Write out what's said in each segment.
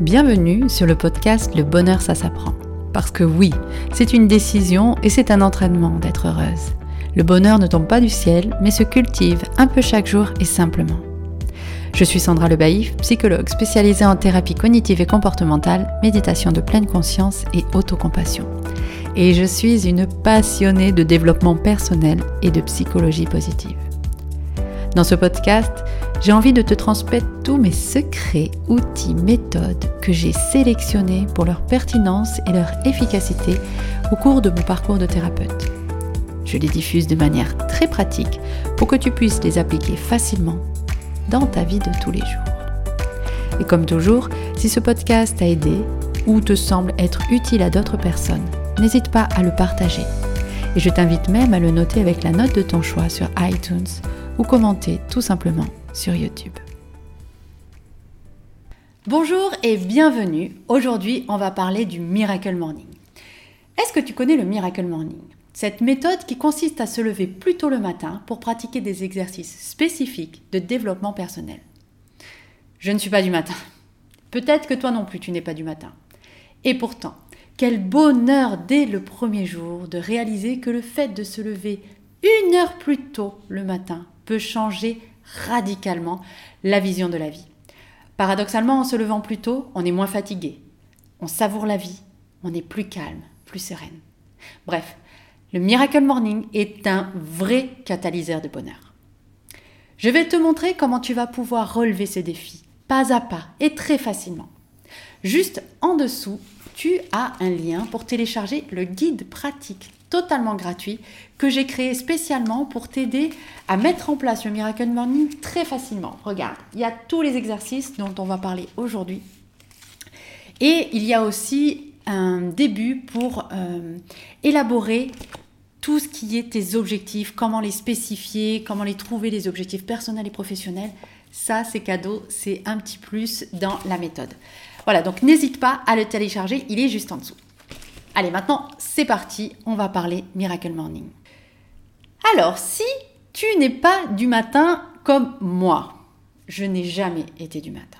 Bienvenue sur le podcast Le bonheur ça s'apprend. Parce que oui, c'est une décision et c'est un entraînement d'être heureuse. Le bonheur ne tombe pas du ciel, mais se cultive un peu chaque jour et simplement. Je suis Sandra Lebaïf, psychologue spécialisée en thérapie cognitive et comportementale, méditation de pleine conscience et autocompassion. Et je suis une passionnée de développement personnel et de psychologie positive. Dans ce podcast, j'ai envie de te transmettre tous mes secrets, outils, méthodes que j'ai sélectionnés pour leur pertinence et leur efficacité au cours de mon parcours de thérapeute. Je les diffuse de manière très pratique pour que tu puisses les appliquer facilement dans ta vie de tous les jours. Et comme toujours, si ce podcast t'a aidé ou te semble être utile à d'autres personnes, n'hésite pas à le partager. Et je t'invite même à le noter avec la note de ton choix sur iTunes ou commenter tout simplement sur YouTube. Bonjour et bienvenue. Aujourd'hui, on va parler du Miracle Morning. Est-ce que tu connais le Miracle Morning? Cette méthode qui consiste à se lever plus tôt le matin pour pratiquer des exercices spécifiques de développement personnel. Je ne suis pas du matin. Peut-être que toi non plus, tu n'es pas du matin. Et pourtant, quel bonheur dès le premier jour de réaliser que le fait de se lever une heure plus tôt le matin changer radicalement la vision de la vie. Paradoxalement, en se levant plus tôt, on est moins fatigué, on savoure la vie, on est plus calme, plus sereine. Bref, le Miracle Morning est un vrai catalyseur de bonheur. Je vais te montrer comment tu vas pouvoir relever ce défi, pas à pas et très facilement. Juste en dessous, tu as un lien pour télécharger le guide pratique totalement gratuit que j'ai créé spécialement pour t'aider à mettre en place le Miracle Morning très facilement. Regarde, il y a tous les exercices dont on va parler aujourd'hui. Et il y a aussi un début pour euh, élaborer tout ce qui est tes objectifs, comment les spécifier, comment les trouver, les objectifs personnels et professionnels. Ça, c'est cadeau, c'est un petit plus dans la méthode. Voilà, donc n'hésite pas à le télécharger, il est juste en dessous. Allez, maintenant, c'est parti, on va parler Miracle Morning. Alors, si tu n'es pas du matin comme moi, je n'ai jamais été du matin.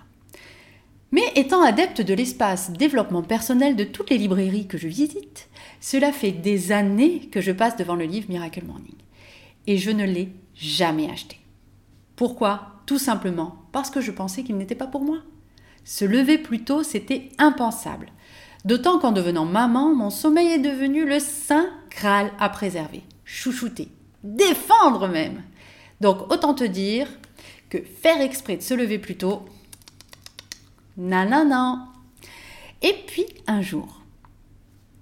Mais étant adepte de l'espace développement personnel de toutes les librairies que je visite, cela fait des années que je passe devant le livre Miracle Morning. Et je ne l'ai jamais acheté. Pourquoi? Tout simplement parce que je pensais qu'il n'était pas pour moi. Se lever plus tôt, c'était impensable. D'autant qu'en devenant maman, mon sommeil est devenu le saint Graal à préserver, chouchouter, défendre même. Donc autant te dire que faire exprès de se lever plus tôt, nanana. Et puis un jour,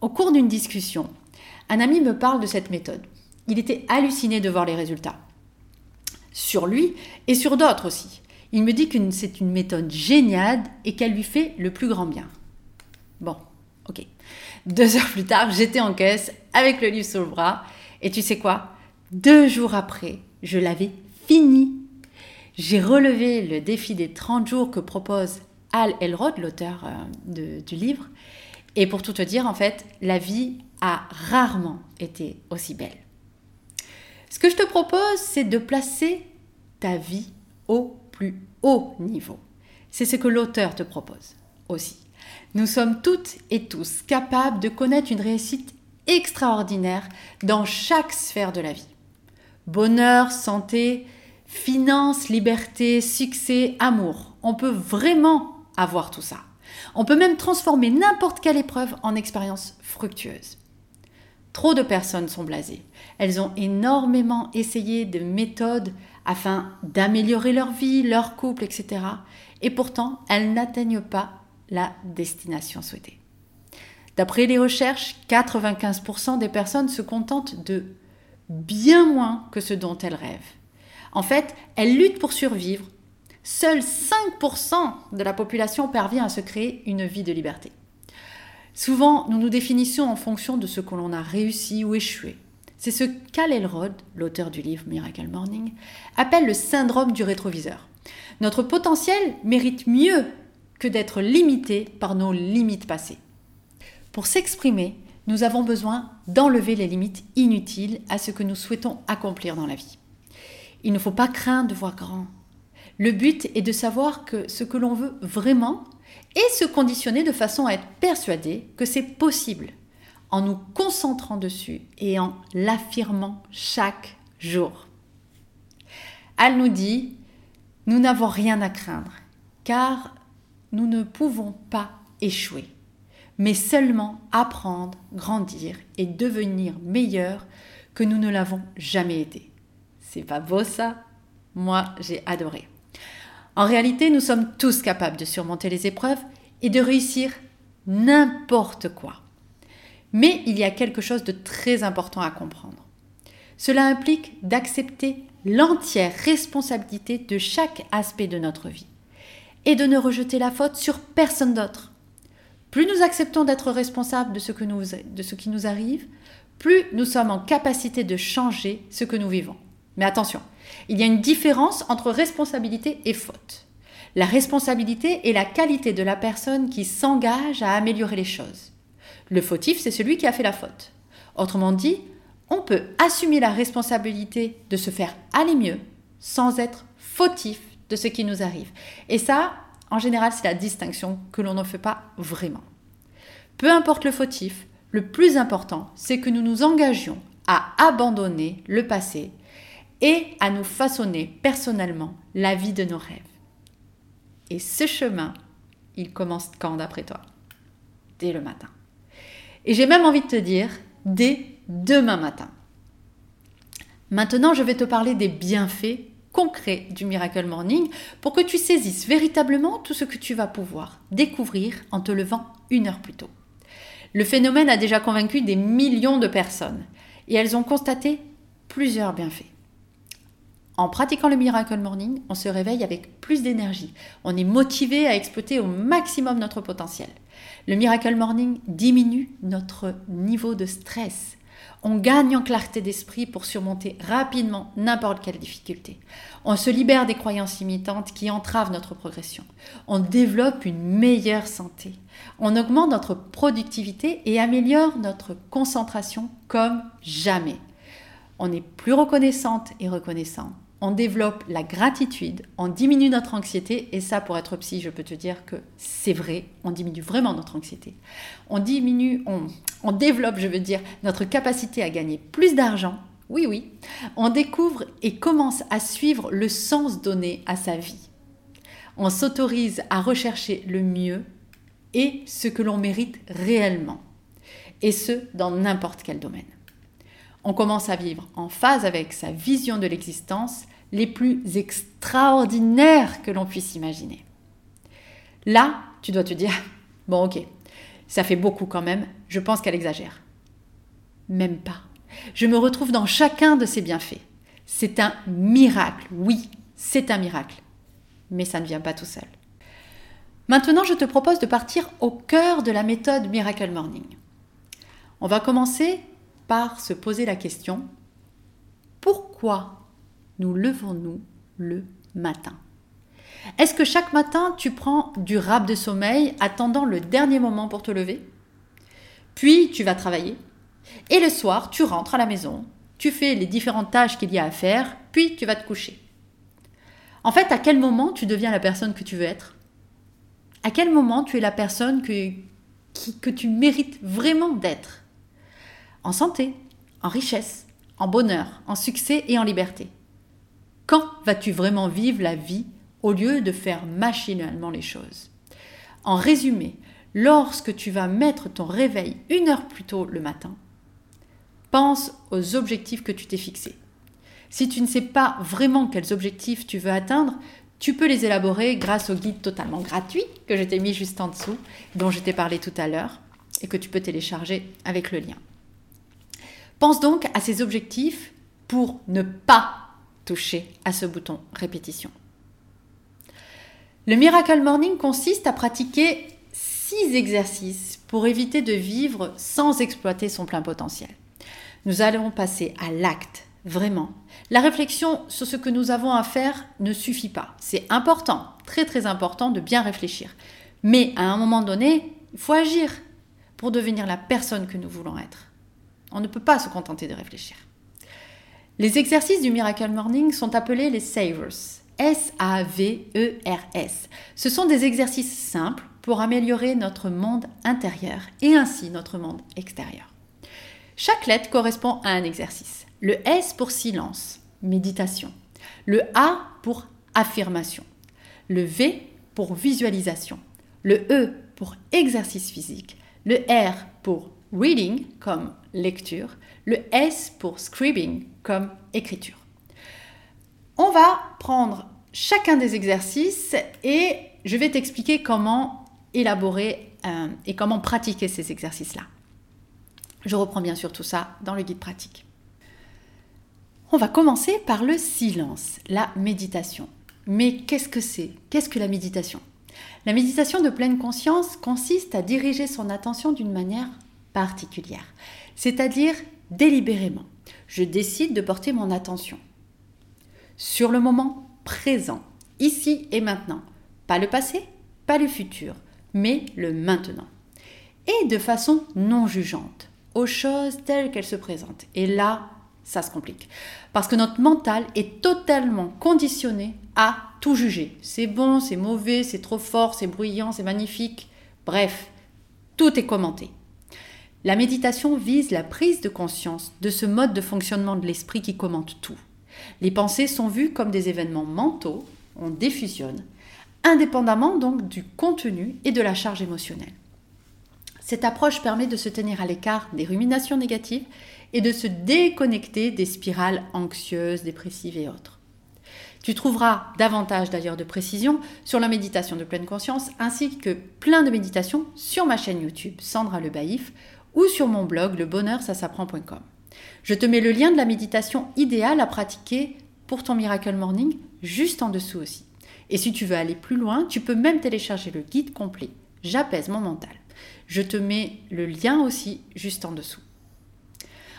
au cours d'une discussion, un ami me parle de cette méthode. Il était halluciné de voir les résultats. Sur lui et sur d'autres aussi. Il me dit que c'est une méthode géniale et qu'elle lui fait le plus grand bien. Bon, ok. Deux heures plus tard, j'étais en caisse avec le livre sur le bras. Et tu sais quoi? Deux jours après, je l'avais fini. J'ai relevé le défi des 30 jours que propose Al Elrod, l'auteur euh, du livre. Et pour tout te dire, en fait, la vie a rarement été aussi belle. Ce que je te propose, c'est de placer ta vie au plus haut niveau. C'est ce que l'auteur te propose aussi. Nous sommes toutes et tous capables de connaître une réussite extraordinaire dans chaque sphère de la vie. Bonheur, santé, finances, liberté, succès, amour. On peut vraiment avoir tout ça. On peut même transformer n'importe quelle épreuve en expérience fructueuse. Trop de personnes sont blasées. Elles ont énormément essayé de méthodes afin d'améliorer leur vie, leur couple, etc. Et pourtant, elles n'atteignent pas la destination souhaitée. D'après les recherches, 95% des personnes se contentent de bien moins que ce dont elles rêvent. En fait, elles luttent pour survivre. Seuls 5% de la population parvient à se créer une vie de liberté. Souvent, nous nous définissons en fonction de ce que l'on a réussi ou échoué. C'est ce qu'Al Elrod, l'auteur du livre Miracle Morning, appelle le syndrome du rétroviseur. Notre potentiel mérite mieux que d'être limité par nos limites passées. Pour s'exprimer, nous avons besoin d'enlever les limites inutiles à ce que nous souhaitons accomplir dans la vie. Il ne faut pas craindre de voir grand. Le but est de savoir que ce que l'on veut vraiment et se conditionner de façon à être persuadé que c'est possible en nous concentrant dessus et en l'affirmant chaque jour. Elle nous dit, nous n'avons rien à craindre, car nous ne pouvons pas échouer, mais seulement apprendre, grandir et devenir meilleurs que nous ne l'avons jamais été. C'est pas beau ça? Moi, j'ai adoré. En réalité, nous sommes tous capables de surmonter les épreuves et de réussir n'importe quoi. Mais il y a quelque chose de très important à comprendre. Cela implique d'accepter l'entière responsabilité de chaque aspect de notre vie et de ne rejeter la faute sur personne d'autre. Plus nous acceptons d'être responsables de ce, de ce qui nous arrive, plus nous sommes en capacité de changer ce que nous vivons. Mais attention, il y a une différence entre responsabilité et faute. La responsabilité est la qualité de la personne qui s'engage à améliorer les choses. Le fautif, c'est celui qui a fait la faute. Autrement dit, on peut assumer la responsabilité de se faire aller mieux sans être fautif de ce qui nous arrive. Et ça, en général, c'est la distinction que l'on ne fait pas vraiment. Peu importe le fautif, le plus important, c'est que nous nous engagions à abandonner le passé et à nous façonner personnellement la vie de nos rêves. Et ce chemin, il commence quand d'après toi? Dès le matin. Et j'ai même envie de te dire, dès demain matin. Maintenant, je vais te parler des bienfaits concrets du Miracle Morning pour que tu saisisses véritablement tout ce que tu vas pouvoir découvrir en te levant une heure plus tôt. Le phénomène a déjà convaincu des millions de personnes et elles ont constaté plusieurs bienfaits. En pratiquant le Miracle Morning, on se réveille avec plus d'énergie. On est motivé à exploiter au maximum notre potentiel. Le Miracle Morning diminue notre niveau de stress. On gagne en clarté d'esprit pour surmonter rapidement n'importe quelle difficulté. On se libère des croyances limitantes qui entravent notre progression. On développe une meilleure santé. On augmente notre productivité et améliore notre concentration comme jamais. On est plus reconnaissante et reconnaissant on développe la gratitude, on diminue notre anxiété, et ça, pour être psy, je peux te dire que c'est vrai, on diminue vraiment notre anxiété. On diminue, on, développe, je veux dire, notre capacité à gagner plus d'argent. Oui, oui. On découvre et commence à suivre le sens donné à sa vie. On s'autorise à rechercher le mieux et ce que l'on mérite réellement. Et ce, dans n'importe quel domaine on commence à vivre en phase avec sa vision de l'existence les plus extraordinaires que l'on puisse imaginer. Là, tu dois te dire, bon ok, ça fait beaucoup quand même, je pense qu'elle exagère. Même pas. Je me retrouve dans chacun de ces bienfaits. C'est un miracle, oui, c'est un miracle. Mais ça ne vient pas tout seul. Maintenant, je te propose de partir au cœur de la méthode Miracle Morning. On va commencer par se poser la question, pourquoi nous levons-nous le matin? Est-ce que chaque matin tu prends du rap de sommeil attendant le dernier moment pour te lever? Puis tu vas travailler. Et le soir tu rentres à la maison, tu fais les différentes tâches qu'il y a à faire, puis tu vas te coucher. En fait, à quel moment tu deviens la personne que tu veux être? À quel moment tu es la personne que, que tu mérites vraiment d'être? En santé, en richesse, en bonheur, en succès et en liberté. Quand vas-tu vraiment vivre la vie au lieu de faire machinalement les choses? En résumé, lorsque tu vas mettre ton réveil une heure plus tôt le matin, pense aux objectifs que tu t'es fixés. Si tu ne sais pas vraiment quels objectifs tu veux atteindre, tu peux les élaborer grâce au guide totalement gratuit que je t'ai mis juste en dessous, dont je t'ai parlé tout à l'heure, et que tu peux télécharger avec le lien. Pense donc à ces objectifs pour ne pas toucher à ce bouton répétition. Le Miracle Morning consiste à pratiquer six exercices pour éviter de vivre sans exploiter son plein potentiel. Nous allons passer à l'acte, vraiment. La réflexion sur ce que nous avons à faire ne suffit pas. C'est important, très très important de bien réfléchir. Mais à un moment donné, il faut agir pour devenir la personne que nous voulons être. On ne peut pas se contenter de réfléchir. Les exercices du Miracle Morning sont appelés les Savers. S-A-V-E-R-S. Ce sont des exercices simples pour améliorer notre monde intérieur et ainsi notre monde extérieur. Chaque lettre correspond à un exercice. Le S pour silence, méditation. Le A pour affirmation. Le V pour visualisation. Le E pour exercice physique. Le R pour reading comme lecture. Le S pour scribing comme écriture. On va prendre chacun des exercices et je vais t'expliquer comment élaborer euh, et comment pratiquer ces exercices-là. Je reprends bien sûr tout ça dans le guide pratique. On va commencer par le silence, la méditation. Mais qu'est-ce que c'est? Qu'est-ce que la méditation? La méditation de pleine conscience consiste à diriger son attention d'une manière particulière, c'est-à-dire délibérément. Je décide de porter mon attention sur le moment présent, ici et maintenant. Pas le passé, pas le futur, mais le maintenant. Et de façon non jugeante, aux choses telles qu'elles se présentent. Et là, ça se complique. Parce que notre mental est totalement conditionné à tout juger. C'est bon, c'est mauvais, c'est trop fort, c'est bruyant, c'est magnifique. Bref, tout est commenté. La méditation vise la prise de conscience de ce mode de fonctionnement de l'esprit qui commente tout. Les pensées sont vues comme des événements mentaux, on défusionne, indépendamment donc du contenu et de la charge émotionnelle. Cette approche permet de se tenir à l'écart des ruminations négatives et de se déconnecter des spirales anxieuses, dépressives et autres. Tu trouveras davantage d'ailleurs de précisions sur la méditation de pleine conscience ainsi que plein de méditations sur ma chaîne YouTube Sandra Le Baïf ou sur mon blog lebonheursasapprend.com. Je te mets le lien de la méditation idéale à pratiquer pour ton Miracle Morning juste en dessous aussi. Et si tu veux aller plus loin, tu peux même télécharger le guide complet J'apaise mon mental. Je te mets le lien aussi juste en dessous.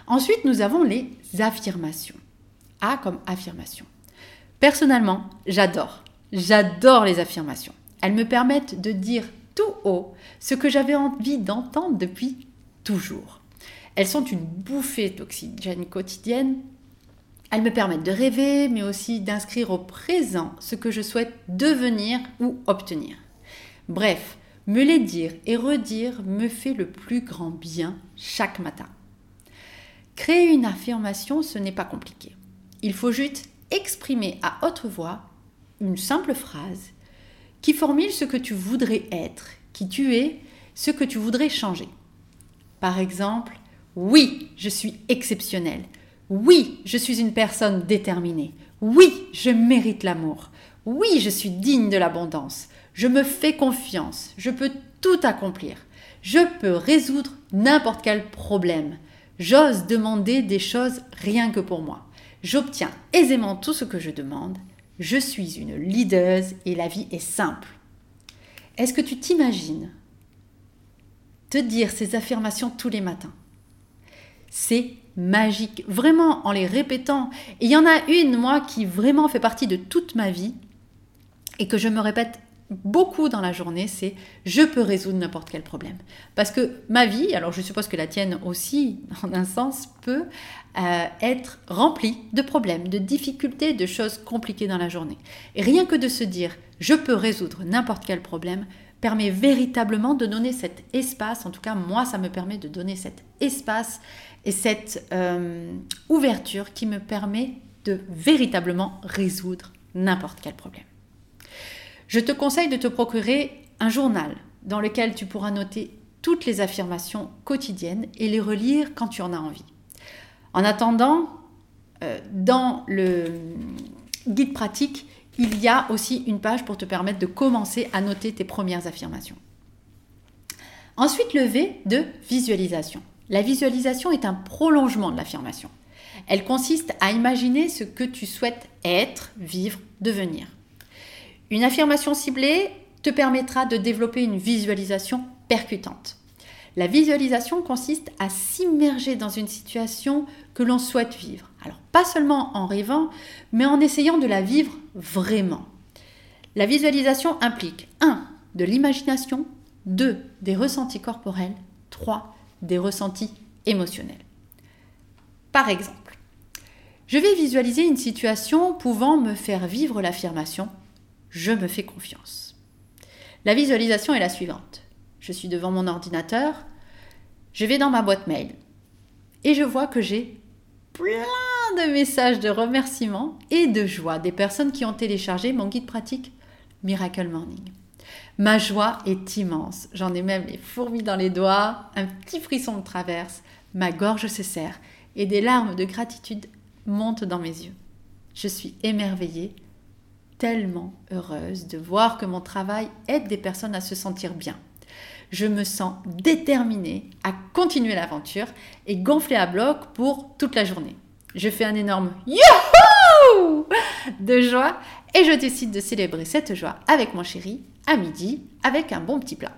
Ensuite, nous avons les affirmations. A comme affirmation. Personnellement, j'adore. J'adore les affirmations. Elles me permettent de dire tout haut ce que j'avais envie d'entendre depuis toujours. Elles sont une bouffée d'oxygène quotidienne. Elles me permettent de rêver, mais aussi d'inscrire au présent ce que je souhaite devenir ou obtenir. Bref, me les dire et redire me fait le plus grand bien chaque matin. Créer une affirmation, ce n'est pas compliqué. Il faut juste exprimer à haute voix une simple phrase qui formule ce que tu voudrais être, qui tu es, ce que tu voudrais changer. Par exemple, oui, je suis exceptionnel. Oui, je suis une personne déterminée. Oui, je mérite l'amour. Oui, je suis digne de l'abondance. Je me fais confiance. Je peux tout accomplir. Je peux résoudre n'importe quel problème. J'ose demander des choses rien que pour moi. J'obtiens aisément tout ce que je demande. Je suis une leader et la vie est simple. Est-ce que tu t'imagines te dire ces affirmations tous les matins C'est magique, vraiment en les répétant. Et il y en a une, moi, qui vraiment fait partie de toute ma vie et que je me répète beaucoup dans la journée, c'est je peux résoudre n'importe quel problème. Parce que ma vie, alors je suppose que la tienne aussi, en un sens, peut euh, être remplie de problèmes, de difficultés, de choses compliquées dans la journée. Rien que de se dire je peux résoudre n'importe quel problème permet véritablement de donner cet espace, en tout cas moi ça me permet de donner cet espace et cette euh, ouverture qui me permet de véritablement résoudre n'importe quel problème. Je te conseille de te procurer un journal dans lequel tu pourras noter toutes les affirmations quotidiennes et les relire quand tu en as envie. En attendant, euh, dans le guide pratique, il y a aussi une page pour te permettre de commencer à noter tes premières affirmations. Ensuite, le V de visualisation. La visualisation est un prolongement de l'affirmation. Elle consiste à imaginer ce que tu souhaites être, vivre, devenir. Une affirmation ciblée te permettra de développer une visualisation percutante. La visualisation consiste à s'immerger dans une situation que l'on souhaite vivre. Alors pas seulement en rêvant, mais en essayant de la vivre vraiment. La visualisation implique 1. de l'imagination, 2. des ressentis corporels, 3. des ressentis émotionnels. Par exemple, je vais visualiser une situation pouvant me faire vivre l'affirmation je me fais confiance. La visualisation est la suivante. Je suis devant mon ordinateur, je vais dans ma boîte mail et je vois que j'ai plein de messages de remerciements et de joie des personnes qui ont téléchargé mon guide pratique Miracle Morning. Ma joie est immense, j'en ai même les fourmis dans les doigts, un petit frisson me traverse, ma gorge se serre et des larmes de gratitude montent dans mes yeux. Je suis émerveillée, tellement heureuse de voir que mon travail aide des personnes à se sentir bien. Je me sens déterminée à continuer l'aventure et gonfler à bloc pour toute la journée. Je fais un énorme youhou de joie et je décide de célébrer cette joie avec mon chéri à midi avec un bon petit plat.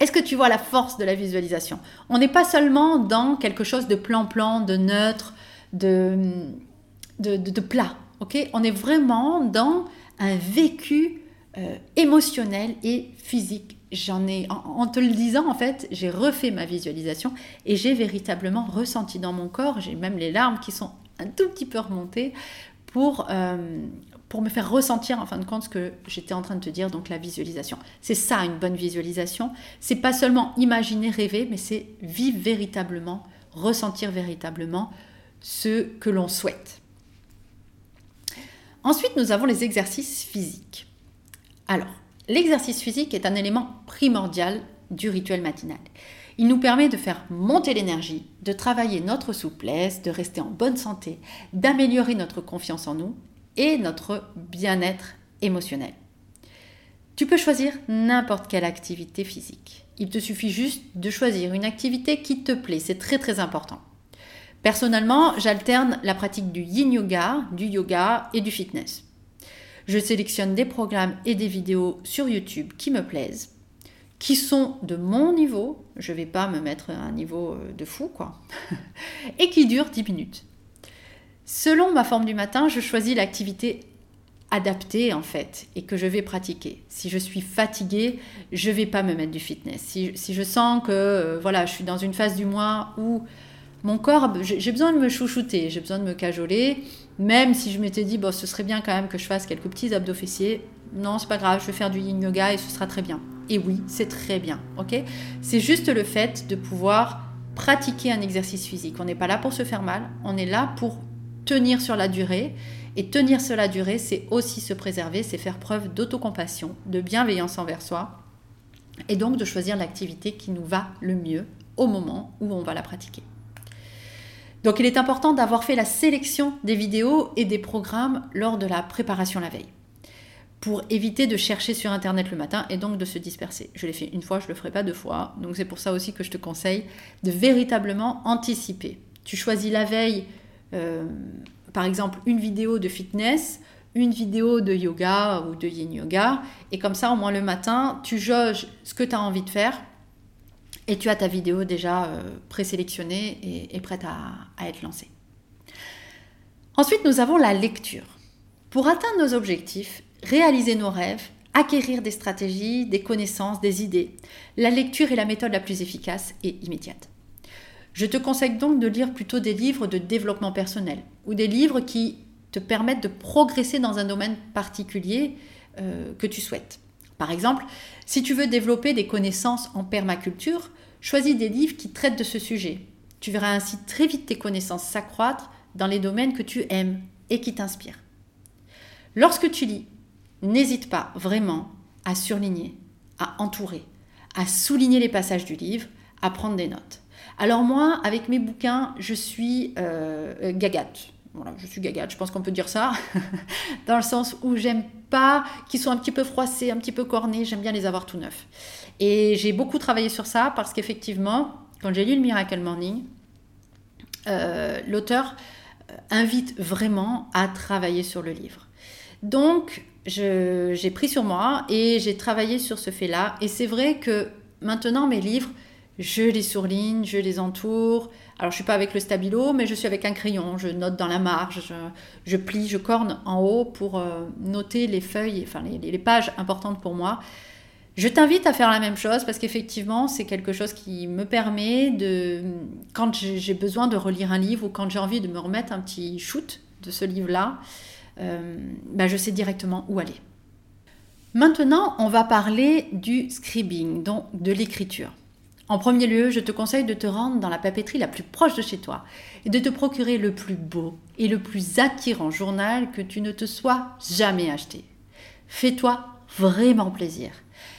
Est-ce que tu vois la force de la visualisation? On n'est pas seulement dans quelque chose de plan-plan, de neutre, de, plat. On est vraiment dans un vécu euh, émotionnel et physique. J'en ai, en, te le disant, en fait, j'ai refait ma visualisation et j'ai véritablement ressenti dans mon corps, j'ai même les larmes qui sont un tout petit peu remontées pour, euh, pour me faire ressentir en fin de compte ce que j'étais en train de te dire, donc la visualisation. C'est ça une bonne visualisation. C'est pas seulement imaginer, rêver, mais c'est vivre véritablement, ressentir véritablement ce que l'on souhaite. Ensuite, nous avons les exercices physiques. Alors, l'exercice physique est un élément primordial du rituel matinal. Il nous permet de faire monter l'énergie, de travailler notre souplesse, de rester en bonne santé, d'améliorer notre confiance en nous et notre bien-être émotionnel. Tu peux choisir n'importe quelle activité physique. Il te suffit juste de choisir une activité qui te plaît, c'est très très important. Personnellement, j'alterne la pratique du yin yoga, du yoga et du fitness. Je sélectionne des programmes et des vidéos sur YouTube qui me plaisent, qui sont de mon niveau, je ne vais pas me mettre à un niveau euh, de fou quoi, et qui durent 10 minutes. Selon ma forme du matin, je choisis l'activité adaptée en fait et que je vais pratiquer. Si je suis fatiguée, je vais pas me mettre du fitness. Si, je sens que euh, voilà, je suis dans une phase du mois où mon corps, j'ai besoin de me chouchouter, j'ai besoin de me cajoler, même si je m'étais dit bon, ce serait bien quand même que je fasse quelques petits abdos fessiers. Non, c'est pas grave, je vais faire du yin yoga et ce sera très bien. Et oui, c'est très bien, ok? C'est juste le fait de pouvoir pratiquer un exercice physique. On n'est pas là pour se faire mal, on est là pour tenir sur la durée. Et tenir sur la durée, c'est aussi se préserver, c'est faire preuve d'autocompassion, de bienveillance envers soi, et donc de choisir l'activité qui nous va le mieux au moment où on va la pratiquer. Donc il est important d'avoir fait la sélection des vidéos et des programmes lors de la préparation la veille pour éviter de chercher sur Internet le matin et donc de se disperser. Je l'ai fait une fois, je ne le ferai pas deux fois. Donc c'est pour ça aussi que je te conseille de véritablement anticiper. Tu choisis la veille euh, par exemple une vidéo de fitness, une vidéo de yoga ou de yin yoga, et comme ça au moins le matin, tu jauges ce que tu as envie de faire, et tu as ta vidéo déjà euh, présélectionnée et, prête à, être lancée. Ensuite, nous avons la lecture. Pour atteindre nos objectifs, réaliser nos rêves, acquérir des stratégies, des connaissances, des idées, la lecture est la méthode la plus efficace et immédiate. Je te conseille donc de lire plutôt des livres de développement personnel ou des livres qui te permettent de progresser dans un domaine particulier euh, que tu souhaites. Par exemple, si tu veux développer des connaissances en permaculture, choisis des livres qui traitent de ce sujet. Tu verras ainsi très vite tes connaissances s'accroître dans les domaines que tu aimes et qui t'inspirent. Lorsque tu lis, n'hésite pas vraiment à surligner, à entourer, à souligner les passages du livre, à prendre des notes. Alors moi, avec mes bouquins, je suis euh, gagate. Je suis gagate, je pense qu'on peut dire ça, dans le sens où j'aime pas qu'ils soient un petit peu froissés, un petit peu cornés, j'aime bien les avoir tout neufs. Et j'ai beaucoup travaillé sur ça parce qu'effectivement, quand j'ai lu le Miracle Morning, euh, l'auteur euh, invite vraiment à travailler sur le livre. Donc, j'ai pris sur moi et j'ai travaillé sur ce fait-là. Et c'est vrai que maintenant, mes livres, je les surligne, je les entoure. Alors je suis pas avec le stabilo, mais je suis avec un crayon. Je note dans la marge, je, plie, je corne en haut pour euh, noter les feuilles, enfin les, pages importantes pour moi. Je t'invite à faire la même chose parce qu'effectivement, c'est quelque chose qui me permet de, quand j'ai besoin de relire un livre ou quand j'ai envie de me remettre un petit shoot de ce livre-là, euh, bah, je sais directement où aller. Maintenant, on va parler du scribing, donc de l'écriture. En premier lieu, je te conseille de te rendre dans la papeterie la plus proche de chez toi et de te procurer le plus beau et le plus attirant journal que tu ne te sois jamais acheté. Fais-toi vraiment plaisir.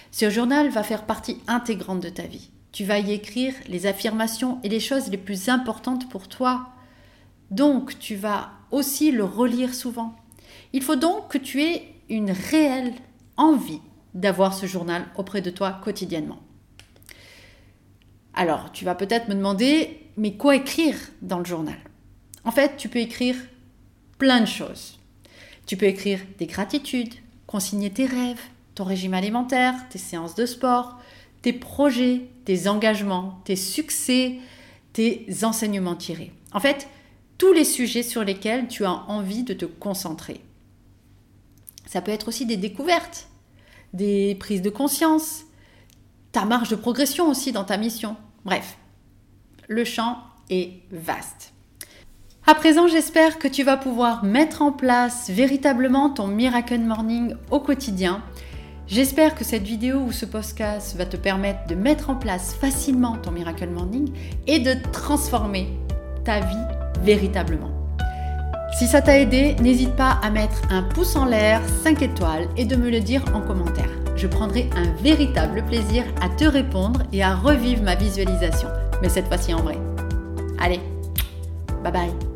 Ce journal va faire partie intégrante de ta vie. Tu vas y écrire les affirmations et les choses les plus importantes pour toi. Donc, tu vas aussi le relire souvent. Il faut donc que tu aies une réelle envie d'avoir ce journal auprès de toi quotidiennement. Alors, tu vas peut-être me demander, mais quoi écrire dans le journal? En fait, tu peux écrire plein de choses. Tu peux écrire des gratitudes, consigner tes rêves, ton régime alimentaire, tes séances de sport, tes projets, tes engagements, tes succès, tes enseignements tirés. En fait, tous les sujets sur lesquels tu as envie de te concentrer. Ça peut être aussi des découvertes, des prises de conscience, ta marge de progression aussi dans ta mission. Bref, le champ est vaste. À présent, j'espère que tu vas pouvoir mettre en place véritablement ton Miracle Morning au quotidien. J'espère que cette vidéo ou ce podcast va te permettre de mettre en place facilement ton Miracle Morning et de transformer ta vie véritablement. Si ça t'a aidé, n'hésite pas à mettre un pouce en l'air, 5 étoiles et de me le dire en commentaire. Je prendrai un véritable plaisir à te répondre et à revivre ma visualisation, mais cette fois-ci en vrai. Allez, bye bye